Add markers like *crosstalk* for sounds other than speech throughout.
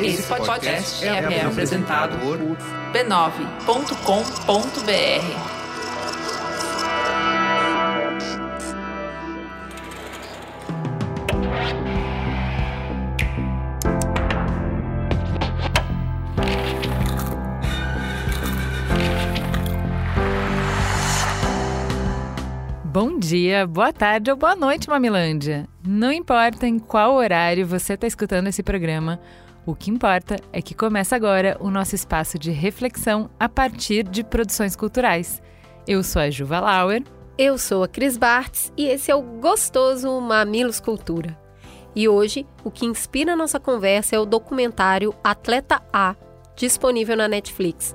Esse podcast é, é apresentado por b9.com.br. Bom dia, boa tarde ou boa noite, Mamilândia. Não importa em qual horário você está escutando esse programa, o que importa é que começa agora o nosso espaço de reflexão a partir de produções culturais. Eu sou a Juva Lauer. Eu sou a Cris Bartz e esse é o gostoso Mamilos Cultura. E hoje, o que inspira a nossa conversa é o documentário Atleta A, disponível na Netflix.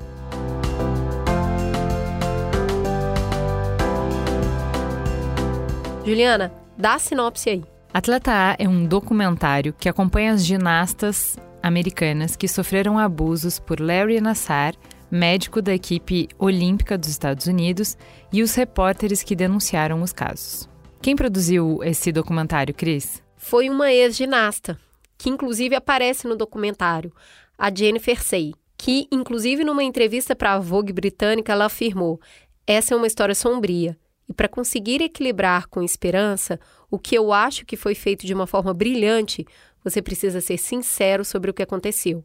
Juliana, dá a sinopse aí. Atleta A é um documentário que acompanha as ginastas americanas que sofreram abusos por Larry Nassar, médico da equipe olímpica dos Estados Unidos, e os repórteres que denunciaram os casos. Quem produziu esse documentário, Cris? Foi uma ex-ginasta, que inclusive aparece no documentário, a Jennifer Sey, que inclusive numa entrevista para a Vogue britânica ela afirmou: "Essa é uma história sombria e para conseguir equilibrar com esperança o que eu acho que foi feito de uma forma brilhante, você precisa ser sincero sobre o que aconteceu.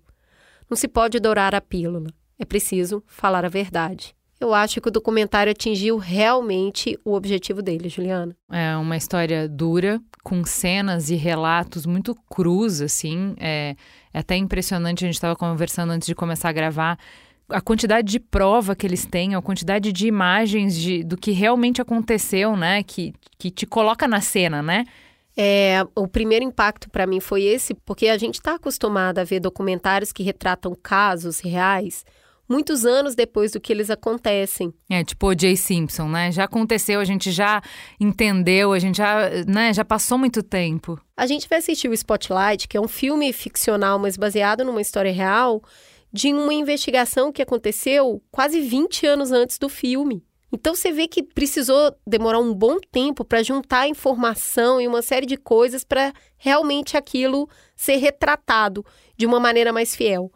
Não se pode dourar a pílula, é preciso falar a verdade. Eu acho que o documentário atingiu realmente o objetivo dele, Juliana. É uma história dura, com cenas e relatos muito crus, assim. É, é até impressionante, a gente estava conversando antes de começar a gravar, a quantidade de prova que eles têm, a quantidade de imagens de, do que realmente aconteceu, né? Que, que te coloca na cena, né? É, o primeiro impacto para mim foi esse, porque a gente está acostumado a ver documentários que retratam casos reais muitos anos depois do que eles acontecem. É, tipo o Jay Simpson, né? Já aconteceu, a gente já entendeu, a gente já, né, já passou muito tempo. A gente vai assistir o Spotlight, que é um filme ficcional, mas baseado numa história real, de uma investigação que aconteceu quase 20 anos antes do filme. Então você vê que precisou demorar um bom tempo para juntar informação e uma série de coisas para realmente aquilo ser retratado de uma maneira mais fiel.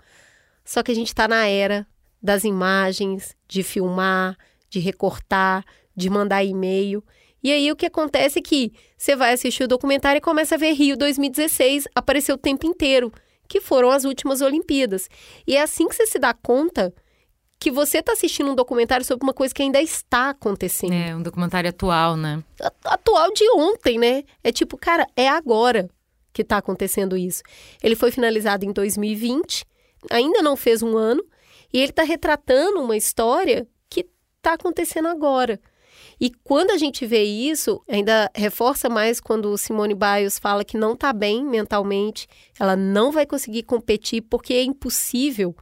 Só que a gente está na era das imagens, de filmar, de recortar, de mandar e-mail. E aí o que acontece é que você vai assistir o documentário e começa a ver Rio 2016 aparecer o tempo inteiro que foram as últimas Olimpíadas. E é assim que você se dá conta que você está assistindo um documentário sobre uma coisa que ainda está acontecendo. É, um documentário atual, né? Atual de ontem, né? É tipo, cara, é agora que está acontecendo isso. Ele foi finalizado em 2020, ainda não fez um ano, e ele está retratando uma história que está acontecendo agora. E quando a gente vê isso, ainda reforça mais quando Simone Biles fala que não está bem mentalmente, ela não vai conseguir competir porque é impossível.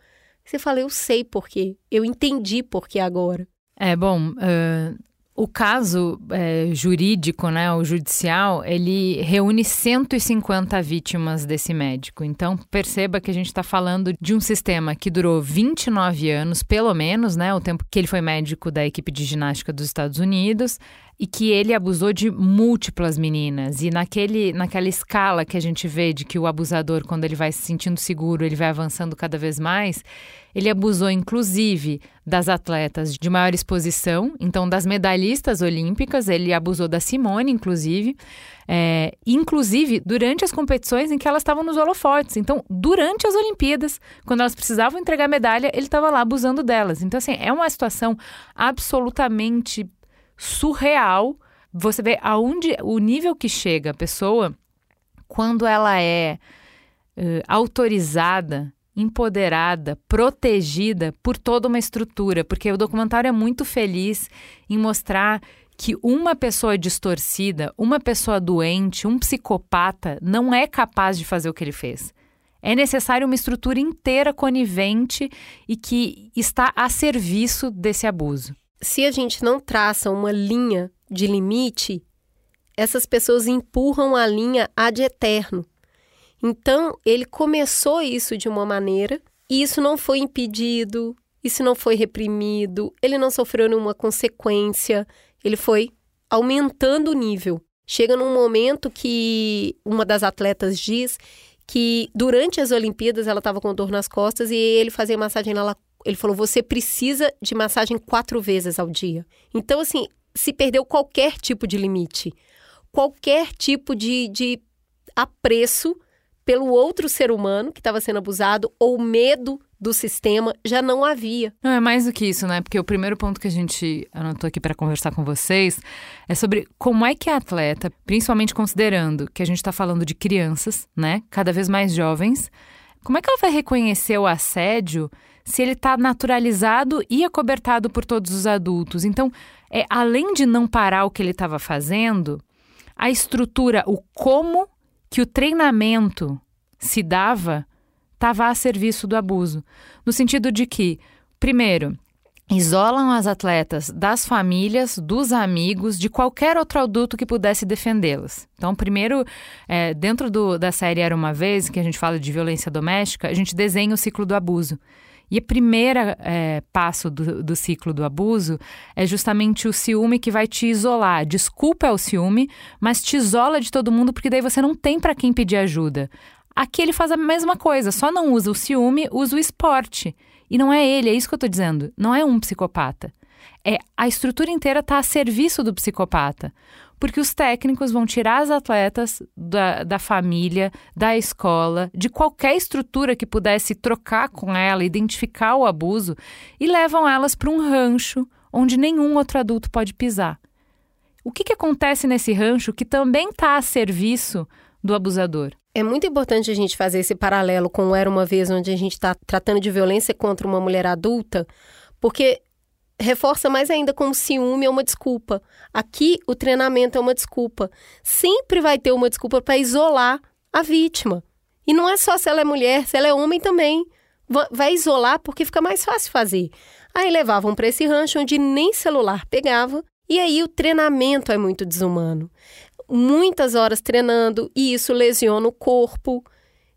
Você fala, eu sei por quê, eu entendi por que agora. É, bom, uh, o caso é, jurídico, né, o judicial, ele reúne 150 vítimas desse médico. Então, perceba que a gente está falando de um sistema que durou 29 anos, pelo menos, né, o tempo que ele foi médico da equipe de ginástica dos Estados Unidos e que ele abusou de múltiplas meninas. E naquele, naquela escala que a gente vê de que o abusador, quando ele vai se sentindo seguro, ele vai avançando cada vez mais, ele abusou inclusive das atletas de maior exposição, então das medalhistas olímpicas, ele abusou da Simone, inclusive. É, inclusive durante as competições em que elas estavam nos holofotes. Então, durante as Olimpíadas, quando elas precisavam entregar medalha, ele estava lá abusando delas. Então, assim, é uma situação absolutamente surreal. Você vê aonde o nível que chega a pessoa quando ela é uh, autorizada, empoderada, protegida por toda uma estrutura, porque o documentário é muito feliz em mostrar que uma pessoa distorcida, uma pessoa doente, um psicopata não é capaz de fazer o que ele fez. É necessário uma estrutura inteira conivente e que está a serviço desse abuso se a gente não traça uma linha de limite, essas pessoas empurram a linha ad eterno. Então, ele começou isso de uma maneira e isso não foi impedido, isso não foi reprimido, ele não sofreu nenhuma consequência, ele foi aumentando o nível. Chega num momento que uma das atletas diz que durante as Olimpíadas ela estava com dor nas costas e ele fazia massagem nela. Ele falou: você precisa de massagem quatro vezes ao dia. Então, assim, se perdeu qualquer tipo de limite, qualquer tipo de, de apreço pelo outro ser humano que estava sendo abusado ou medo do sistema já não havia. Não, é mais do que isso, né? Porque o primeiro ponto que a gente anotou aqui para conversar com vocês é sobre como é que a atleta, principalmente considerando que a gente está falando de crianças, né? Cada vez mais jovens, como é que ela vai reconhecer o assédio se ele está naturalizado e acobertado por todos os adultos? Então, é além de não parar o que ele estava fazendo, a estrutura, o como que o treinamento se dava estava a serviço do abuso. No sentido de que, primeiro, isolam as atletas das famílias, dos amigos, de qualquer outro adulto que pudesse defendê-las. Então, primeiro, é, dentro do, da série Era Uma Vez, que a gente fala de violência doméstica, a gente desenha o ciclo do abuso. E o primeiro é, passo do, do, ciclo do abuso é justamente o ciúme que vai te isolar. Desculpa é o ciúme, mas te isola de todo mundo porque daí você não tem para quem pedir ajuda. Aqui ele faz a mesma coisa, só não usa o ciúme, usa o esporte. E não é ele, é isso que eu estou dizendo. Não é um psicopata. É a estrutura inteira está a serviço do psicopata. Porque os técnicos vão tirar as atletas da, da família, da escola, de qualquer estrutura que pudesse trocar com ela, identificar o abuso, e levam elas para um rancho onde nenhum outro adulto pode pisar. O que, que acontece nesse rancho que também está a serviço do abusador? É muito importante a gente fazer esse paralelo com o Era Uma Vez, onde a gente está tratando de violência contra uma mulher adulta, porque reforça mais ainda como ciúme é uma desculpa. Aqui, o treinamento é uma desculpa. Sempre vai ter uma desculpa para isolar a vítima. E não é só se ela é mulher, se ela é homem também. Vai isolar porque fica mais fácil fazer. Aí levavam para esse rancho onde nem celular pegava. E aí o treinamento é muito desumano muitas horas treinando e isso lesiona o corpo.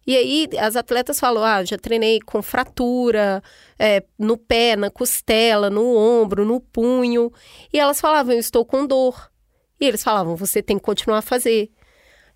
E aí as atletas falam: ah, já treinei com fratura é, no pé, na costela, no ombro, no punho. E elas falavam: eu estou com dor. E eles falavam: você tem que continuar a fazer.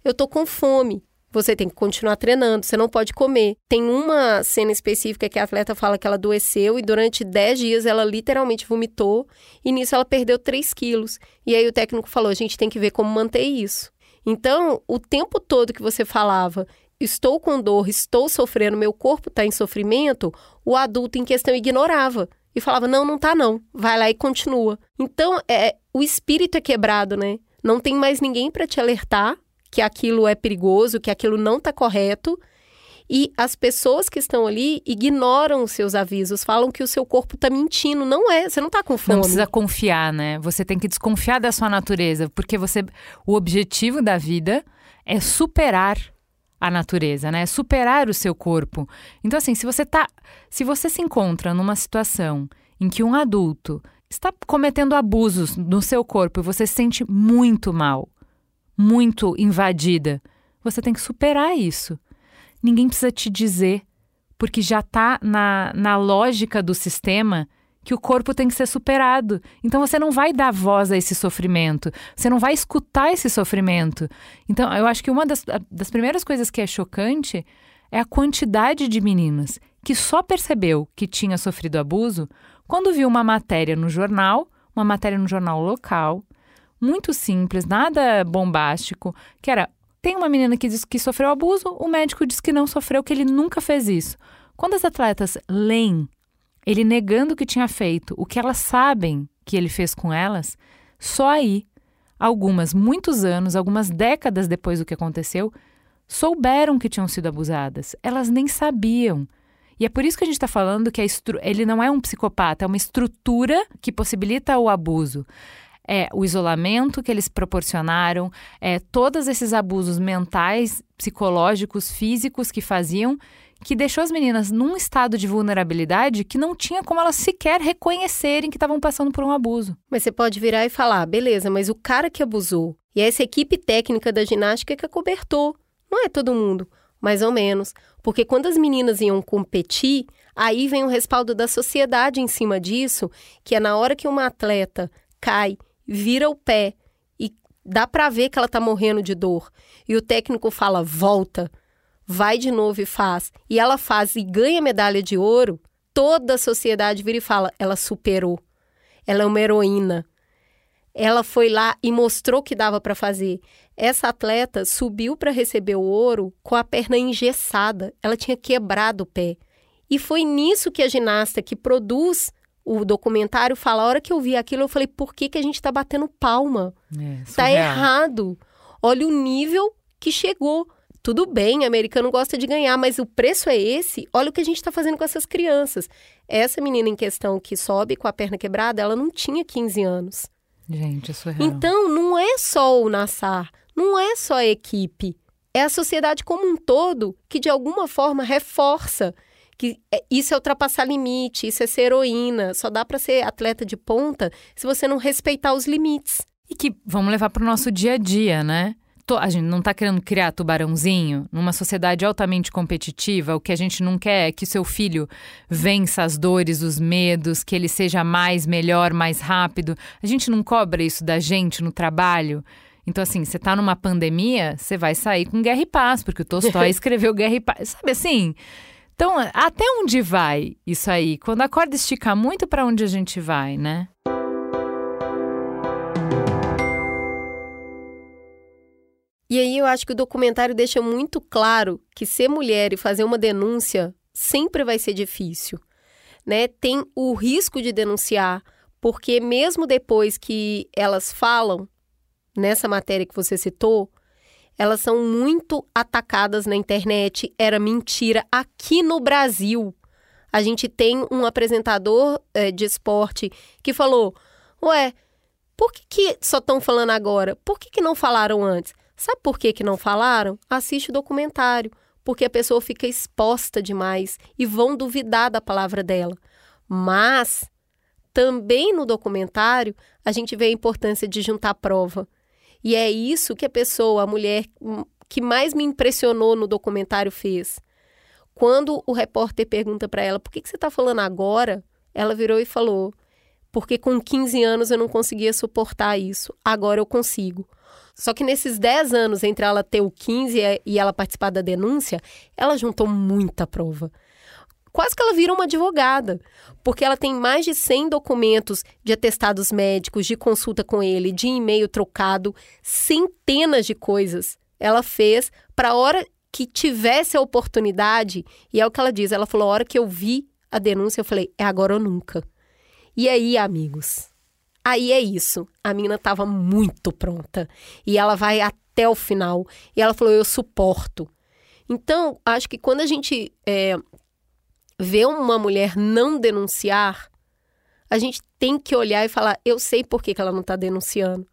Eu estou com fome. Você tem que continuar treinando, você não pode comer. Tem uma cena específica que a atleta fala que ela adoeceu e durante 10 dias ela literalmente vomitou e nisso ela perdeu 3 quilos. E aí o técnico falou: a gente tem que ver como manter isso. Então, o tempo todo que você falava, estou com dor, estou sofrendo, meu corpo está em sofrimento, o adulto em questão ignorava e falava: não, não tá não, vai lá e continua. Então, é, o espírito é quebrado, né? Não tem mais ninguém para te alertar que aquilo é perigoso, que aquilo não está correto. E as pessoas que estão ali ignoram os seus avisos, falam que o seu corpo está mentindo. Não é, você não está com fome. Não precisa confiar, né? Você tem que desconfiar da sua natureza, porque você, o objetivo da vida é superar a natureza, né? Superar o seu corpo. Então assim, se você tá, se você se encontra numa situação em que um adulto está cometendo abusos no seu corpo e você se sente muito mal, muito invadida. Você tem que superar isso. Ninguém precisa te dizer, porque já está na, na lógica do sistema que o corpo tem que ser superado. Então você não vai dar voz a esse sofrimento, você não vai escutar esse sofrimento. Então eu acho que uma das, das primeiras coisas que é chocante é a quantidade de meninas que só percebeu que tinha sofrido abuso quando viu uma matéria no jornal, uma matéria no jornal local, muito simples, nada bombástico, que era tem uma menina que diz que sofreu abuso, o médico diz que não sofreu, que ele nunca fez isso. Quando as atletas leem ele negando que tinha feito o que elas sabem que ele fez com elas, só aí, algumas, muitos anos, algumas décadas depois do que aconteceu, souberam que tinham sido abusadas. Elas nem sabiam. E é por isso que a gente está falando que ele não é um psicopata, é uma estrutura que possibilita o abuso é o isolamento que eles proporcionaram, é todos esses abusos mentais, psicológicos, físicos que faziam, que deixou as meninas num estado de vulnerabilidade que não tinha como elas sequer reconhecerem que estavam passando por um abuso. Mas você pode virar e falar, beleza, mas o cara que abusou e essa equipe técnica da ginástica que acobertou, não é todo mundo, mais ou menos, porque quando as meninas iam competir, aí vem o respaldo da sociedade em cima disso, que é na hora que uma atleta cai vira o pé e dá para ver que ela tá morrendo de dor. E o técnico fala: "Volta". Vai de novo e faz, e ela faz e ganha medalha de ouro, toda a sociedade vira e fala: ela superou. Ela é uma heroína. Ela foi lá e mostrou que dava para fazer. Essa atleta subiu para receber o ouro com a perna engessada. Ela tinha quebrado o pé. E foi nisso que a ginasta que produz o documentário fala: a hora que eu vi aquilo, eu falei: por que, que a gente está batendo palma? É, tá errado. Olha o nível que chegou. Tudo bem, americano gosta de ganhar, mas o preço é esse. Olha o que a gente está fazendo com essas crianças. Essa menina em questão que sobe com a perna quebrada, ela não tinha 15 anos. Gente, isso é real. Então, não é só o Nassar, não é só a equipe. É a sociedade como um todo que, de alguma forma, reforça que é, isso é ultrapassar limite, isso é ser heroína. Só dá para ser atleta de ponta se você não respeitar os limites. E que vamos levar para o nosso dia a dia, né? A gente não está querendo criar tubarãozinho numa sociedade altamente competitiva. O que a gente não quer é que seu filho vença as dores, os medos, que ele seja mais, melhor, mais rápido. A gente não cobra isso da gente no trabalho. Então, assim, você está numa pandemia, você vai sair com guerra e paz, porque o Tolstói *laughs* escreveu guerra e paz. Sabe assim? Então, até onde vai isso aí? Quando a corda estica muito, para onde a gente vai, né? E aí eu acho que o documentário deixa muito claro que ser mulher e fazer uma denúncia sempre vai ser difícil, né? Tem o risco de denunciar, porque mesmo depois que elas falam nessa matéria que você citou, elas são muito atacadas na internet. Era mentira. Aqui no Brasil, a gente tem um apresentador é, de esporte que falou: Ué, por que, que só estão falando agora? Por que, que não falaram antes? Sabe por que, que não falaram? Assiste o documentário. Porque a pessoa fica exposta demais e vão duvidar da palavra dela. Mas também no documentário a gente vê a importância de juntar prova. E é isso que a pessoa, a mulher que mais me impressionou no documentário fez. Quando o repórter pergunta para ela por que, que você está falando agora, ela virou e falou: porque com 15 anos eu não conseguia suportar isso, agora eu consigo. Só que nesses 10 anos entre ela ter o 15 e ela participar da denúncia, ela juntou muita prova quase que ela vira uma advogada, porque ela tem mais de 100 documentos de atestados médicos, de consulta com ele, de e-mail trocado, centenas de coisas ela fez para a hora que tivesse a oportunidade, e é o que ela diz, ela falou, a hora que eu vi a denúncia, eu falei, é agora ou nunca. E aí, amigos, aí é isso, a menina estava muito pronta, e ela vai até o final, e ela falou, eu suporto. Então, acho que quando a gente é, ver uma mulher não denunciar, a gente tem que olhar e falar: eu sei por que, que ela não está denunciando.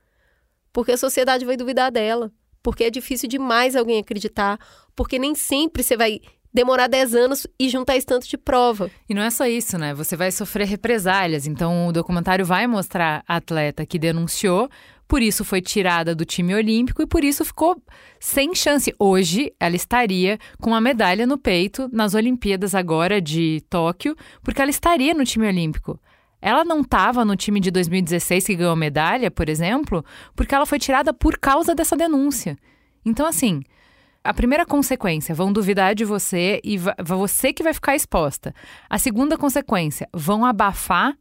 Porque a sociedade vai duvidar dela. Porque é difícil demais alguém acreditar. Porque nem sempre você vai demorar 10 anos e juntar esse tanto de prova. E não é só isso, né? Você vai sofrer represálias. Então, o documentário vai mostrar a atleta que denunciou, por isso foi tirada do time olímpico e por isso ficou sem chance. Hoje, ela estaria com uma medalha no peito nas Olimpíadas agora de Tóquio, porque ela estaria no time olímpico. Ela não estava no time de 2016 que ganhou medalha, por exemplo, porque ela foi tirada por causa dessa denúncia. Então, assim, a primeira consequência, vão duvidar de você e você que vai ficar exposta. A segunda consequência, vão abafar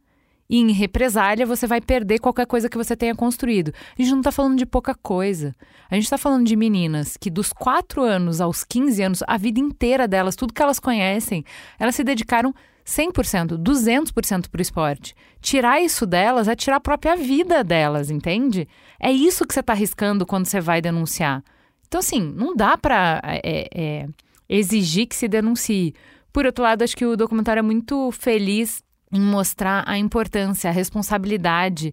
e em represália você vai perder qualquer coisa que você tenha construído. A gente não está falando de pouca coisa. A gente está falando de meninas que dos 4 anos aos 15 anos, a vida inteira delas, tudo que elas conhecem, elas se dedicaram 100%, 200% para o esporte. Tirar isso delas é tirar a própria vida delas, entende? É isso que você está arriscando quando você vai denunciar. Então, assim, não dá para é, é, exigir que se denuncie. Por outro lado, acho que o documentário é muito feliz em mostrar a importância, a responsabilidade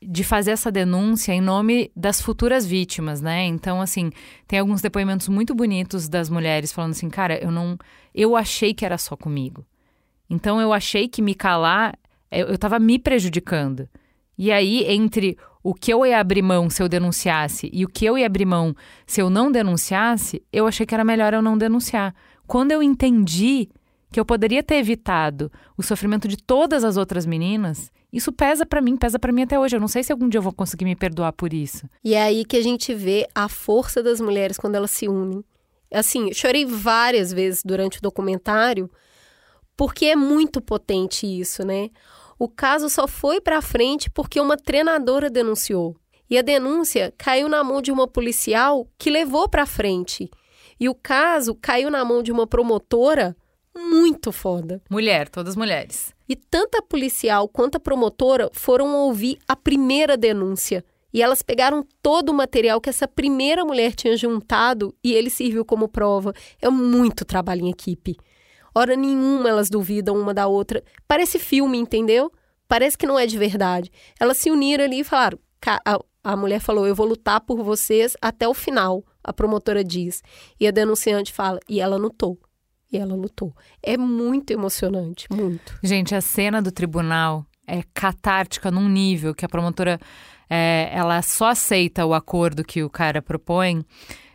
de fazer essa denúncia em nome das futuras vítimas, né? Então, assim, tem alguns depoimentos muito bonitos das mulheres falando assim, cara, eu não, eu achei que era só comigo. Então, eu achei que me calar, eu estava me prejudicando. E aí, entre o que eu ia abrir mão se eu denunciasse e o que eu ia abrir mão se eu não denunciasse, eu achei que era melhor eu não denunciar. Quando eu entendi que eu poderia ter evitado o sofrimento de todas as outras meninas, isso pesa para mim, pesa para mim até hoje. Eu não sei se algum dia eu vou conseguir me perdoar por isso. E é aí que a gente vê a força das mulheres quando elas se unem. Assim, chorei várias vezes durante o documentário, porque é muito potente isso, né? O caso só foi para frente porque uma treinadora denunciou. E a denúncia caiu na mão de uma policial que levou para frente. E o caso caiu na mão de uma promotora muito foda. Mulher, todas mulheres. E tanto a policial quanto a promotora foram ouvir a primeira denúncia. E elas pegaram todo o material que essa primeira mulher tinha juntado e ele serviu como prova. É muito trabalho em equipe. Hora nenhuma elas duvidam uma da outra. Parece filme, entendeu? Parece que não é de verdade. Elas se uniram ali e falaram: a, a mulher falou, eu vou lutar por vocês até o final, a promotora diz. E a denunciante fala, e ela lutou. E ela lutou. É muito emocionante, muito. Gente, a cena do tribunal é catártica num nível que a promotora é, ela só aceita o acordo que o cara propõe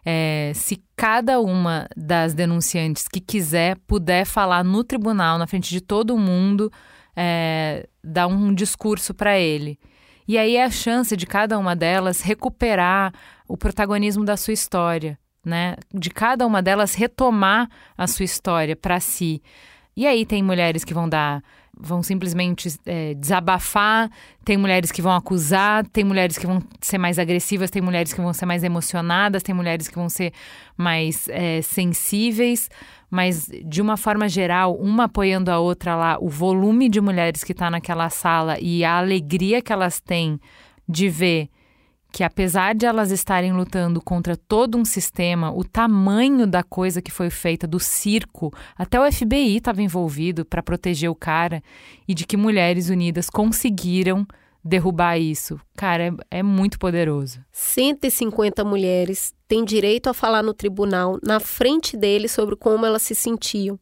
é, se cada uma das denunciantes que quiser puder falar no tribunal, na frente de todo mundo, é, dar um discurso para ele. E aí é a chance de cada uma delas recuperar o protagonismo da sua história, né? De cada uma delas retomar a sua história para si. E aí tem mulheres que vão dar vão simplesmente é, desabafar, tem mulheres que vão acusar, tem mulheres que vão ser mais agressivas, tem mulheres que vão ser mais emocionadas, tem mulheres que vão ser mais é, sensíveis, mas de uma forma geral, uma apoiando a outra lá, o volume de mulheres que está naquela sala e a alegria que elas têm de ver que apesar de elas estarem lutando contra todo um sistema, o tamanho da coisa que foi feita, do circo, até o FBI estava envolvido para proteger o cara, e de que Mulheres Unidas conseguiram derrubar isso. Cara, é, é, muito poderoso. 150 mulheres têm direito a falar no tribunal, na frente deles, sobre como elas se sentiam.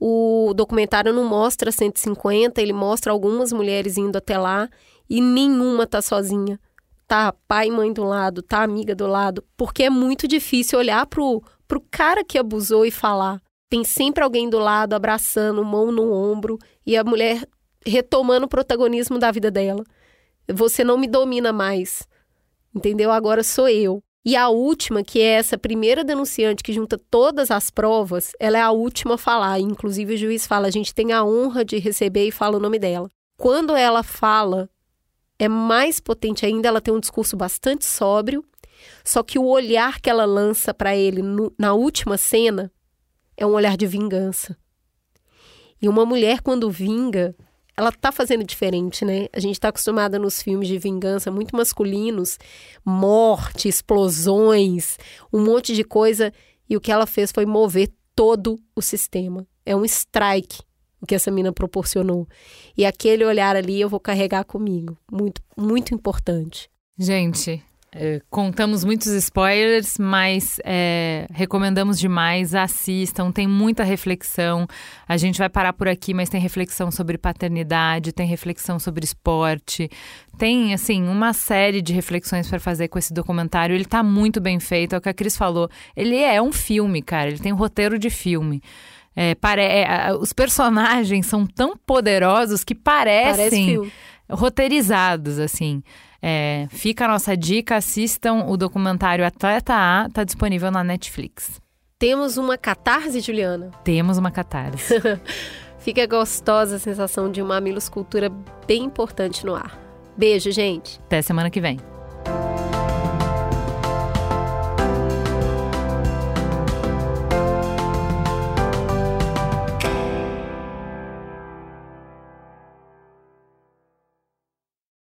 O documentário não mostra 150, ele mostra algumas mulheres indo até lá e nenhuma tá sozinha tá pai e mãe do lado, tá amiga do lado, porque é muito difícil olhar pro, pro cara que abusou e falar. Tem sempre alguém do lado abraçando, mão no ombro e a mulher retomando o protagonismo da vida dela. Você não me domina mais. Entendeu? Agora sou eu. E a última, que é essa primeira denunciante que junta todas as provas, ela é a última a falar. Inclusive, o juiz fala: a gente tem a honra de receber e fala o nome dela. Quando ela fala é mais potente ainda, ela tem um discurso bastante sóbrio, só que o olhar que ela lança para ele no, na última cena é um olhar de vingança. E uma mulher, quando vinga, ela tá fazendo diferente, né? A gente tá acostumada nos filmes de vingança muito masculinos, morte, explosões, um monte de coisa, e o que ela fez foi mover todo o sistema. É um strike o que essa mina proporcionou. E aquele olhar ali eu vou carregar comigo. Muito, muito importante. Gente, é, contamos muitos spoilers, mas é, recomendamos demais. Assistam, tem muita reflexão. A gente vai parar por aqui, mas tem reflexão sobre paternidade, tem reflexão sobre esporte, tem assim uma série de reflexões para fazer com esse documentário. Ele está muito bem feito, é o que a Cris falou. Ele é um filme, cara. Ele tem um roteiro de filme. É, pare... É, os personagens são tão poderosos que parecem Parece roteirizados, assim. É, fica a nossa dica, assistam o documentário Atleta A, tá disponível na Netflix. Temos uma catarse, Juliana? Temos uma catarse. *laughs* fica gostosa a sensação de uma escultura bem importante no ar. Beijo, gente. Até semana que vem.